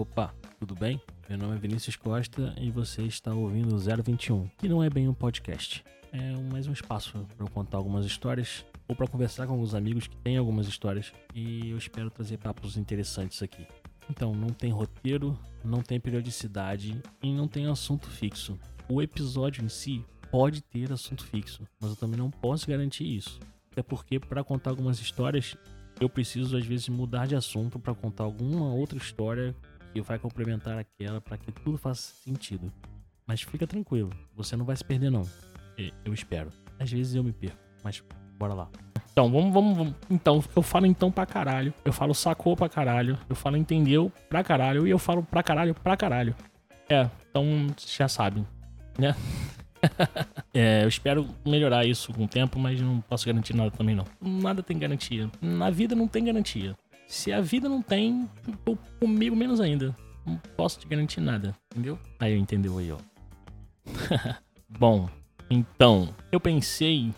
Opa, tudo bem? Meu nome é Vinícius Costa e você está ouvindo o 021, que não é bem um podcast. É mais um espaço para eu contar algumas histórias ou para conversar com alguns amigos que têm algumas histórias e eu espero trazer papos interessantes aqui. Então, não tem roteiro, não tem periodicidade e não tem assunto fixo. O episódio em si pode ter assunto fixo, mas eu também não posso garantir isso. Até porque, para contar algumas histórias, eu preciso às vezes mudar de assunto para contar alguma outra história que vai complementar aquela para que tudo faça sentido. Mas fica tranquilo, você não vai se perder não. Eu espero. Às vezes eu me perco, mas bora lá. Então, vamos, vamos, vamos. Então, eu falo então pra caralho. Eu falo sacou pra caralho. Eu falo entendeu pra caralho. E eu falo pra caralho pra caralho. É, então já sabem, né? é, eu espero melhorar isso com o tempo, mas não posso garantir nada também não. Nada tem garantia. Na vida não tem garantia. Se a vida não tem, comigo menos ainda. Não posso te garantir nada, entendeu? Aí entendeu aí, ó. Bom, então, eu pensei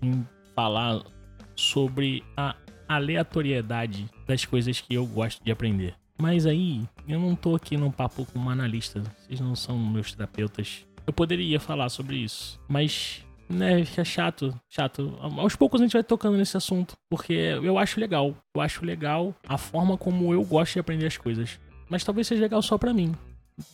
em falar sobre a aleatoriedade das coisas que eu gosto de aprender. Mas aí, eu não tô aqui num papo com um analista. Vocês não são meus terapeutas. Eu poderia falar sobre isso, mas né, é chato, chato. Aos poucos a gente vai tocando nesse assunto, porque eu acho legal. Eu acho legal a forma como eu gosto de aprender as coisas. Mas talvez seja legal só pra mim.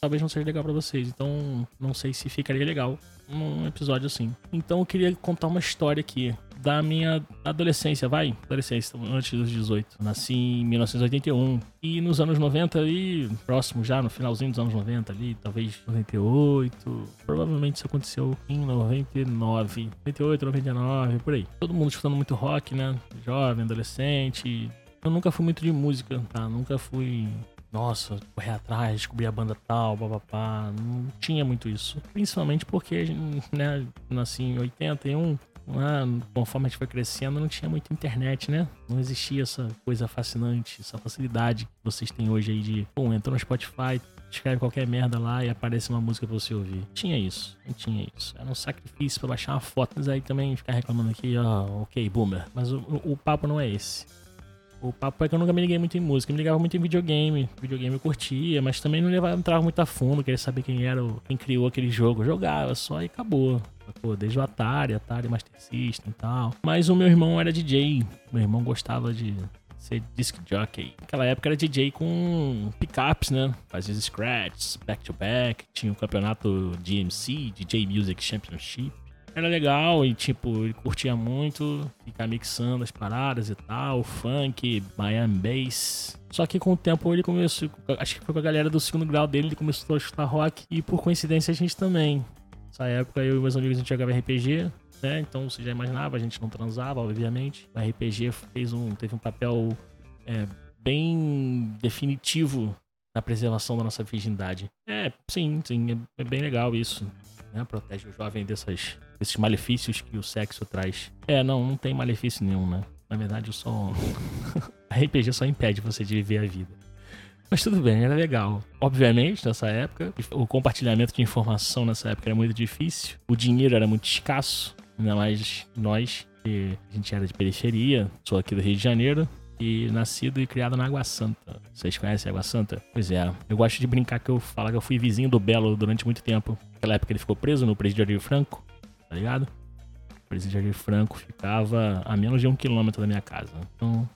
Talvez não seja legal para vocês. Então, não sei se ficaria legal num episódio assim. Então, eu queria contar uma história aqui da minha adolescência, vai? Adolescência, antes dos 18. Nasci em 1981. E nos anos 90 ali, próximo já, no finalzinho dos anos 90 ali, talvez 98. Provavelmente isso aconteceu em 99. 98, 99, por aí. Todo mundo escutando muito rock, né? Jovem, adolescente. Eu nunca fui muito de música, tá? Nunca fui nossa, correr atrás, descobrir a banda tal, papapá. Não tinha muito isso. Principalmente porque, né, nasci em 81, né, conforme a gente foi crescendo, não tinha muita internet, né? Não existia essa coisa fascinante, essa facilidade que vocês têm hoje aí de, pô, entra no Spotify, escreve qualquer merda lá e aparece uma música pra você ouvir. Tinha isso, não tinha isso. Era um sacrifício para baixar uma foto. Mas aí também ficar reclamando aqui, ó, ok, boomer. Mas o, o papo não é esse. O papo é que eu nunca me liguei muito em música, eu me ligava muito em videogame. Videogame eu curtia, mas também não levava, entrava muito a fundo, queria saber quem era, quem criou aquele jogo. Eu jogava só e acabou. Pô, desde o Atari, Atari Master System e tal. Mas o meu irmão era DJ. Meu irmão gostava de ser disc jockey. Naquela época era DJ com pickups, né? Fazia scratches, back to back. Tinha o campeonato DMC, DJ Music Championship era legal e, tipo, ele curtia muito ficar mixando as paradas e tal, funk, Miami Bass. Só que com o tempo ele começou, acho que foi com a galera do segundo grau dele, ele começou a escutar rock e por coincidência a gente também. Nessa época eu e meus amigos a gente jogava RPG, né? Então você já imaginava, a gente não transava, obviamente. O RPG fez um, teve um papel é, bem definitivo na preservação da nossa virgindade. É, sim, sim, é, é bem legal isso. Né? Protege o jovem dessas esses malefícios que o sexo traz. É, não, não tem malefício nenhum, né? Na verdade, só. a RPG só impede você de viver a vida. Mas tudo bem, era legal. Obviamente, nessa época, o compartilhamento de informação nessa época era muito difícil. O dinheiro era muito escasso. Ainda mais nós, que a gente era de periferia, sou aqui do Rio de Janeiro. E nascido e criado na Água Santa. Vocês conhecem a Água Santa? Pois é. Eu gosto de brincar que eu falo que eu fui vizinho do Belo durante muito tempo. Naquela época ele ficou preso no Presidiário Franco tá ligado? O Presidente Jardim Franco ficava a menos de um quilômetro da minha casa. Então,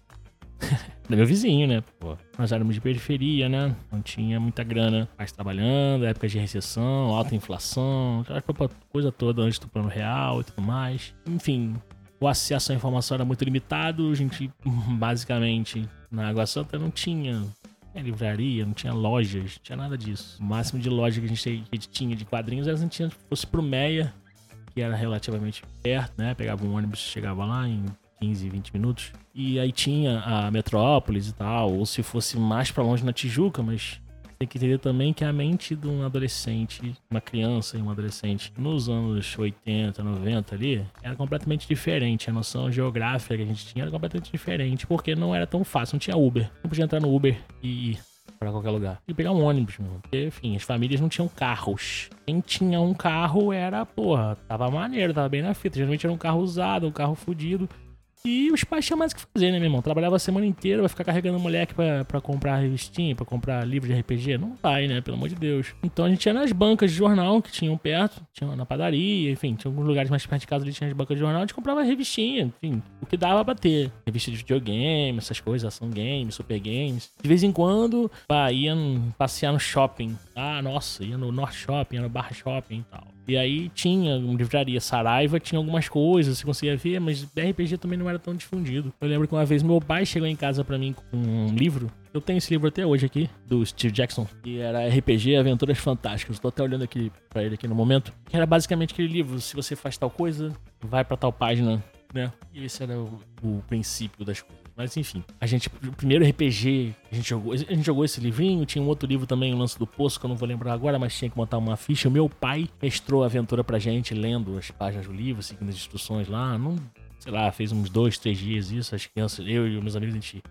era meu vizinho, né? Pô, nós éramos de periferia, né? Não tinha muita grana. Pais trabalhando, época de recessão, alta inflação, aquela coisa toda antes do plano real e tudo mais. Enfim, o acesso à informação era muito limitado. A gente, basicamente, na Água Santa não tinha tinha livraria, não tinha lojas, não tinha nada disso. O máximo de loja que a gente, que a gente tinha de quadrinhos era se a gente fosse pro Meia, que era relativamente perto, né? Pegava um ônibus, chegava lá em 15, 20 minutos. E aí tinha a Metrópolis e tal, ou se fosse mais para longe na Tijuca, mas tem que entender também que a mente de um adolescente, uma criança e um adolescente nos anos 80, 90 ali, era completamente diferente. A noção geográfica que a gente tinha era completamente diferente, porque não era tão fácil, não tinha Uber. Não podia entrar no Uber e para qualquer lugar. E pegar um ônibus, mano. Porque, enfim, as famílias não tinham carros. Quem tinha um carro era, porra, tava maneiro, tava bem na fita. Geralmente era um carro usado, um carro fudido. E os pais tinham mais o que fazer, né, meu irmão? Trabalhava a semana inteira, vai ficar carregando moleque pra, pra comprar revistinha, pra comprar livro de RPG? Não vai, né? Pelo amor de Deus. Então a gente ia nas bancas de jornal que tinham perto, tinha na padaria, enfim, tinha alguns lugares mais perto de casa ali, tinha as bancas de jornal, a gente comprava revistinha, enfim, o que dava pra ter. Revista de videogame, essas coisas, ação games, super games. De vez em quando, pá, ia passear no shopping. Ah, nossa, ia no North Shopping, ia no Bar Shopping e tal. E aí tinha uma livraria Saraiva, tinha algumas coisas, você conseguia ver, mas RPG também não era tão difundido. Eu lembro que uma vez meu pai chegou em casa para mim com um livro. Eu tenho esse livro até hoje aqui, do Steve Jackson, que era RPG Aventuras Fantásticas. Tô até olhando aqui para ele aqui no momento. Que era basicamente aquele livro, se você faz tal coisa, vai para tal página, né? E esse era o, o princípio das coisas. Mas enfim, a gente, o primeiro RPG, a gente jogou, a gente jogou esse livrinho, tinha um outro livro também, o Lance do Poço, que eu não vou lembrar agora, mas tinha que montar uma ficha. O meu pai mestrou a aventura pra gente, lendo as páginas do livro, seguindo as instruções lá. Não, sei lá, fez uns dois, três dias isso, as crianças, eu e meus amigos, a gente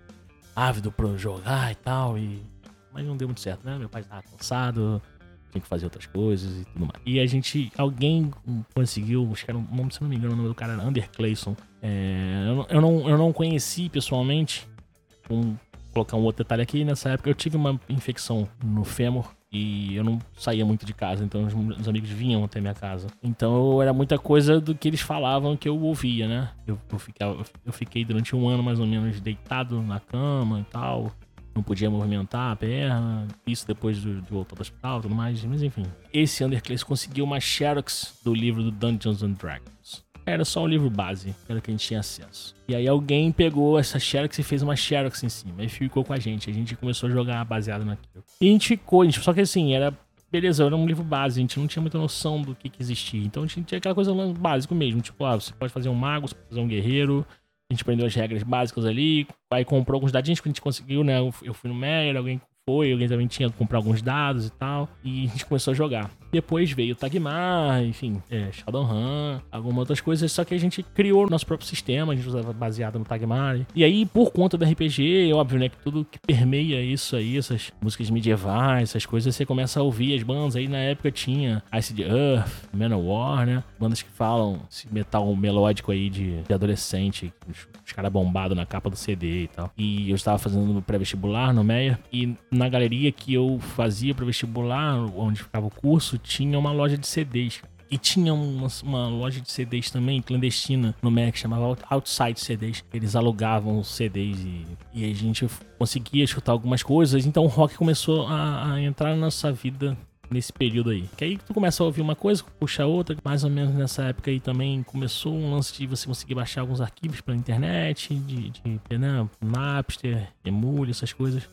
ávido pra jogar e tal, e... Mas não deu muito certo, né? Meu pai tava cansado, tinha que fazer outras coisas e tudo mais. E a gente, alguém conseguiu, acho que era, se não me engano, o nome do cara era Under Clayson. É, eu, eu, não, eu não conheci pessoalmente. Vou colocar um outro detalhe aqui. Nessa época eu tive uma infecção no fêmur e eu não saía muito de casa, então os amigos vinham até minha casa. Então era muita coisa do que eles falavam que eu ouvia, né? Eu, eu, ficava, eu fiquei durante um ano mais ou menos deitado na cama e tal não podia movimentar a perna, isso depois de, de voltar do hospital e tudo mais, mas enfim. Esse Underclass conseguiu uma Xerox do livro do Dungeons and Dragons. Era só o livro base, era que a gente tinha acesso. E aí alguém pegou essa Xerox e fez uma Xerox em cima, e ficou com a gente. A gente começou a jogar baseado naquilo. E a gente ficou, a gente, só que assim, era beleza, era um livro base, a gente não tinha muita noção do que, que existia. Então a gente tinha aquela coisa básica mesmo, tipo, ah, você pode fazer um mago, você pode fazer um guerreiro, a gente aprendeu as regras básicas ali, aí comprou alguns dadinhos que a gente conseguiu, né? Eu fui no Meyer, alguém foi, alguém também tinha que comprar alguns dados e tal, e a gente começou a jogar. Depois veio o Tagmar, enfim, é, Shadowrun, algumas outras coisas, só que a gente criou nosso próprio sistema, a gente usava baseado no Tagmar. E aí, por conta do RPG, é óbvio, né, que tudo que permeia isso aí, essas músicas medievais, essas coisas, você começa a ouvir as bandas. Aí na época tinha Ice the Earth, Manowar, né, bandas que falam esse metal melódico aí de, de adolescente, os, os caras bombados na capa do CD e tal. E eu estava fazendo pré-vestibular no Meia, e na galeria que eu fazia pré-vestibular, onde ficava o curso, tinha uma loja de CDs. E tinha uma, uma, loja de CDs também, clandestina, no Mac, chamava Outside CDs. Eles alugavam CDs e, e a gente conseguia escutar algumas coisas. Então o rock começou a, a entrar na nossa vida nesse período aí. Que aí tu começa a ouvir uma coisa, puxa outra. Mais ou menos nessa época aí também começou um lance de você conseguir baixar alguns arquivos pela internet, de, de né, Napster, Emule, essas coisas.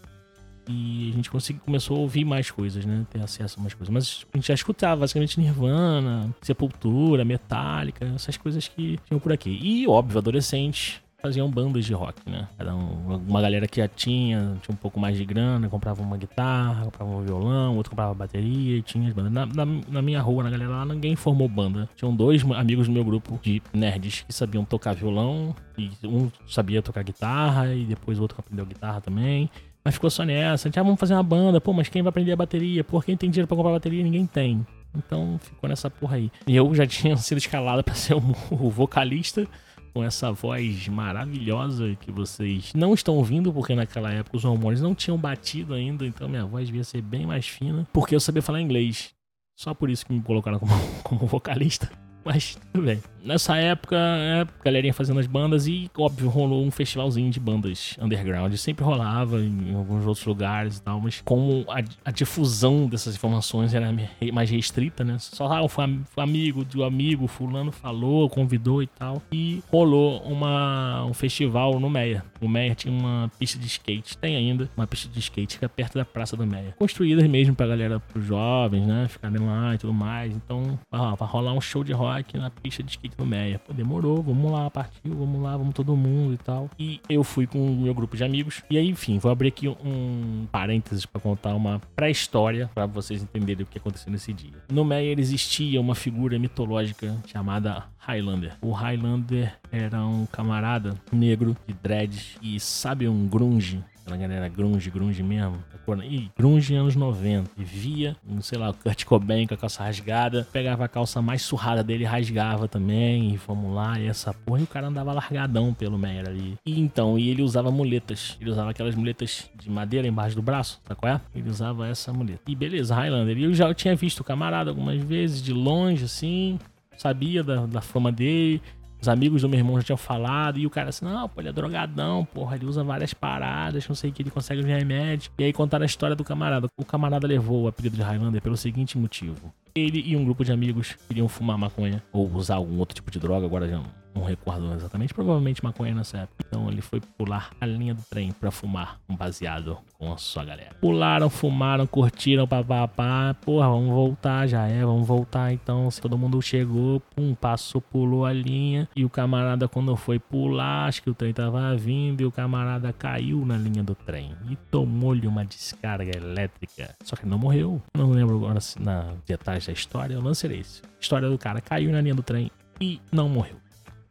E a gente conseguiu, começou a ouvir mais coisas, né? Ter acesso a mais coisas. Mas a gente já escutava basicamente Nirvana, Sepultura, Metallica, essas coisas que tinham por aqui. E, óbvio, adolescente faziam bandas de rock, né? Era uma galera que já tinha, tinha um pouco mais de grana, comprava uma guitarra, comprava um violão, outro comprava bateria tinha as bandas. Na, na, na, minha rua, na galera lá, ninguém formou banda. Tinham dois amigos do meu grupo de nerds que sabiam tocar violão, e um sabia tocar guitarra, e depois o outro aprendeu guitarra também. Mas ficou só nessa. Ah, vamos fazer uma banda. Pô, mas quem vai aprender a bateria? Pô, quem tem dinheiro pra comprar bateria? Ninguém tem. Então ficou nessa porra aí. E eu já tinha sido escalado para ser o, o vocalista com essa voz maravilhosa que vocês não estão ouvindo, porque naquela época os hormônios não tinham batido ainda, então minha voz devia ser bem mais fina, porque eu sabia falar inglês. Só por isso que me colocaram como, como vocalista. Mas tudo bem. Nessa época, é, galerinha fazendo as bandas e, óbvio, rolou um festivalzinho de bandas underground. Sempre rolava em alguns outros lugares e tal, mas como a, a difusão dessas informações era mais restrita, né? Só ah, o amigo do amigo, fulano falou, convidou e tal. E rolou uma, um festival no Meia. O Meia tinha uma pista de skate, tem ainda uma pista de skate que é perto da Praça do Meia. Construídas mesmo pra galera, pros jovens, né? Ficarem lá e tudo mais. Então, ah, vai rolar um show de rock na pista de skate no Meia. Pô, demorou, vamos lá, partiu, vamos lá, vamos todo mundo e tal. E eu fui com o meu grupo de amigos. E aí, enfim, vou abrir aqui um parênteses para contar uma pré-história para vocês entenderem o que aconteceu nesse dia. No Meia existia uma figura mitológica chamada Highlander. O Highlander era um camarada negro de dreads e sabe um grunge aquela galera grunge, grunge mesmo. E grunge anos 90. E via, sei lá, o Kurt Cobain com a calça rasgada, pegava a calça mais surrada dele rasgava também. E vamos lá, e essa porra. E o cara andava largadão pelo Meyer ali. E então, e ele usava muletas. Ele usava aquelas muletas de madeira embaixo do braço, sabe qual é? Ele usava essa muleta. E beleza, Highlander. E eu já tinha visto o camarada algumas vezes, de longe, assim. Sabia da, da fama dele os amigos do meu irmão já tinham falado, e o cara assim, não, pô, ele é drogadão, porra, ele usa várias paradas, não sei o que, ele consegue os remédios. E aí contaram a história do camarada. O camarada levou o apelido de Highlander pelo seguinte motivo. Ele e um grupo de amigos queriam fumar maconha ou usar algum outro tipo de droga, agora já não recordo exatamente, provavelmente maconha nessa época. Então ele foi pular a linha do trem para fumar um baseado com a sua galera. Pularam, fumaram, curtiram, papapá. Porra, vamos voltar, já é, vamos voltar. Então, se todo mundo chegou, pum, passou, pulou a linha. E o camarada, quando foi pular, acho que o trem tava vindo e o camarada caiu na linha do trem e tomou-lhe uma descarga elétrica. Só que ele não morreu. Não lembro agora na detalhes da história, eu lancei isso. História do cara caiu na linha do trem e não morreu.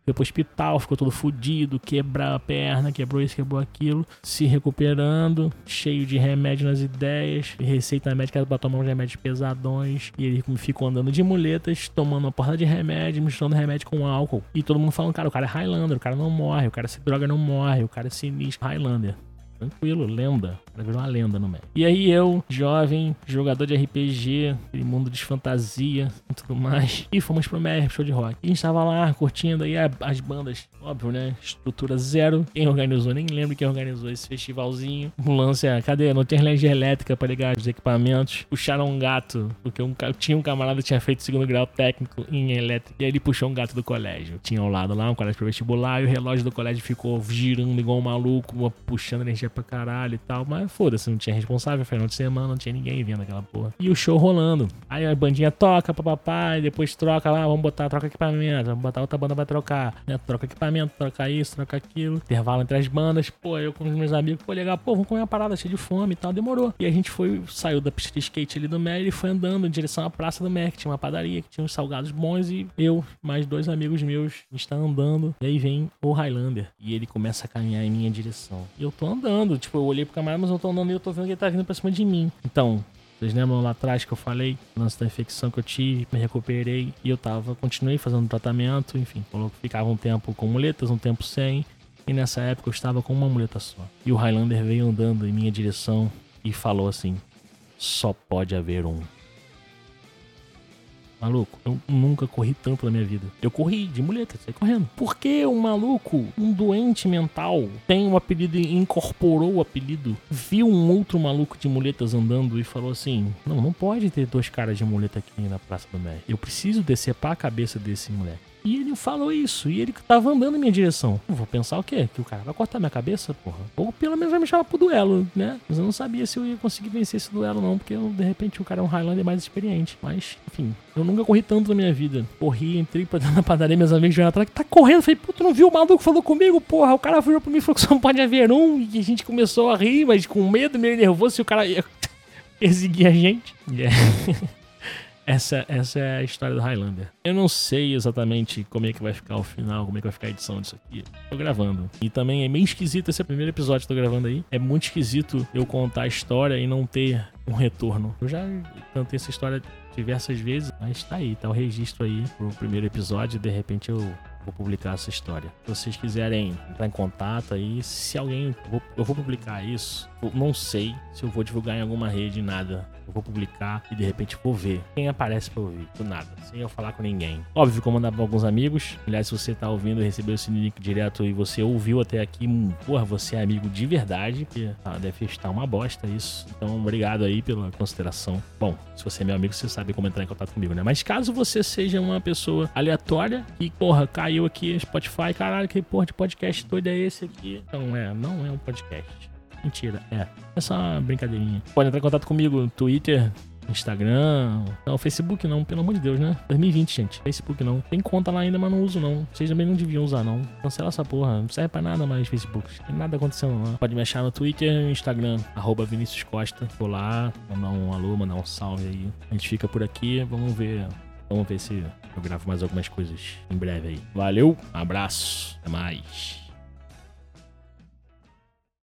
Foi pro hospital, ficou todo fudido, quebra a perna, quebrou isso, quebrou aquilo, se recuperando, cheio de remédio nas ideias, receita médica pra tomar uns remédios pesadões, e ele ficou andando de muletas, tomando uma porta de remédio, misturando remédio com álcool. E todo mundo falando, cara, o cara é Highlander, o cara não morre, o cara se droga não morre, o cara é sinistro, Highlander. Tranquilo, lenda. Ela virou uma lenda no meio. E aí eu, jovem, jogador de RPG, aquele mundo de fantasia e tudo mais. E fomos pro MR, show de rock. E a gente tava lá curtindo aí as bandas, óbvio, né? Estrutura zero. Quem organizou? Nem lembro quem organizou esse festivalzinho. Lance é, cadê? Não tinha energia elétrica pra ligar os equipamentos. Puxaram um gato, porque um, tinha um camarada que tinha feito segundo grau técnico em elétrica. E aí ele puxou um gato do colégio. Tinha ao lado lá um colégio pro vestibular e o relógio do colégio ficou girando igual um maluco, puxando energia pra caralho e tal. Mas foda-se, não tinha responsável, final de semana, não tinha ninguém vendo aquela porra. E o show rolando. Aí a bandinha toca, papapá, e depois troca lá, vamos botar, troca equipamento, vamos botar outra banda pra trocar, né? Troca equipamento, troca isso, troca aquilo. Intervalo entre as bandas. Pô, eu com os meus amigos, pô, legal, pô, vamos comer uma parada cheia de fome e tal. Demorou. E a gente foi, saiu da pista de skate ali do Mer e foi andando em direção à praça do Mer, que tinha uma padaria, que tinha uns salgados bons. E eu, mais dois amigos meus, a gente tá andando. E aí vem o Highlander. E ele começa a caminhar em minha direção. E eu tô andando, tipo, eu olhei pro camarada, mas eu tô andando e eu tô vendo que ele tá vindo pra cima de mim. Então, vocês lembram lá atrás que eu falei, lance da infecção que eu tive, me recuperei e eu tava, continuei fazendo tratamento, enfim, falou que ficava um tempo com muletas, um tempo sem, e nessa época eu estava com uma muleta só. E o Highlander veio andando em minha direção e falou assim: só pode haver um. Maluco, eu nunca corri tanto na minha vida. Eu corri de muleta, saí correndo. Por que um maluco, um doente mental, tem um apelido e incorporou o apelido, viu um outro maluco de muletas andando e falou assim: Não, não pode ter dois caras de muleta aqui na Praça do Médio. Eu preciso decepar a cabeça desse moleque. E ele falou isso. E ele tava andando em minha direção. Vou pensar o quê? Que o cara vai cortar minha cabeça, porra. Ou pelo menos vai me chamar pro duelo, né? Mas eu não sabia se eu ia conseguir vencer esse duelo, não. Porque eu, de repente o cara é um Highlander mais experiente. Mas, enfim, eu nunca corri tanto na minha vida. Corri, entrei pra da padaria, meus amigos já atrás. Tá correndo. Falei, pô, tu não viu o maluco falou comigo, porra? O cara virou pra mim e falou que só não pode haver um. E a gente começou a rir, mas com medo, meio nervoso, se o cara ia perseguir a gente. Yeah. Essa, essa é a história do Highlander. Eu não sei exatamente como é que vai ficar o final, como é que vai ficar a edição disso aqui. Tô gravando. E também é meio esquisito esse primeiro episódio que tô gravando aí. É muito esquisito eu contar a história e não ter um retorno. Eu já cantei essa história diversas vezes, mas tá aí, tá o registro aí pro primeiro episódio. De repente eu vou publicar essa história. Se vocês quiserem entrar em contato aí, se alguém. Eu vou, publicar isso. Eu não sei se eu vou divulgar em alguma rede, nada. Eu vou publicar e de repente vou ver quem aparece pra ouvir. Do nada, sem eu falar com ninguém. Óbvio que eu mandar pra alguns amigos. Aliás, se você tá ouvindo e recebeu esse link direto e você ouviu até aqui, hum, porra, você é amigo de verdade. Porque ah, deve estar uma bosta isso. Então, obrigado aí pela consideração. Bom, se você é meu amigo, você sabe como entrar em contato comigo, né? Mas caso você seja uma pessoa aleatória e, porra, caiu aqui Spotify, caralho, que porra de podcast doido é esse aqui? Então, é, não é um podcast. Mentira, é. É só uma brincadeirinha. Pode entrar em contato comigo no Twitter, Instagram. Não, Facebook não, pelo amor de Deus, né? 2020, gente. Facebook não. Tem conta lá ainda, mas não uso não. Vocês também não deviam usar, não. Cancela essa porra. Não serve pra nada mais Facebook. Tem nada acontecendo lá. Pode me achar no Twitter e Instagram, arroba Vinícius Costa. Vou lá, mandar um alô, mandar um salve aí. A gente fica por aqui. Vamos ver. Vamos ver se eu gravo mais algumas coisas em breve aí. Valeu, abraço, até mais.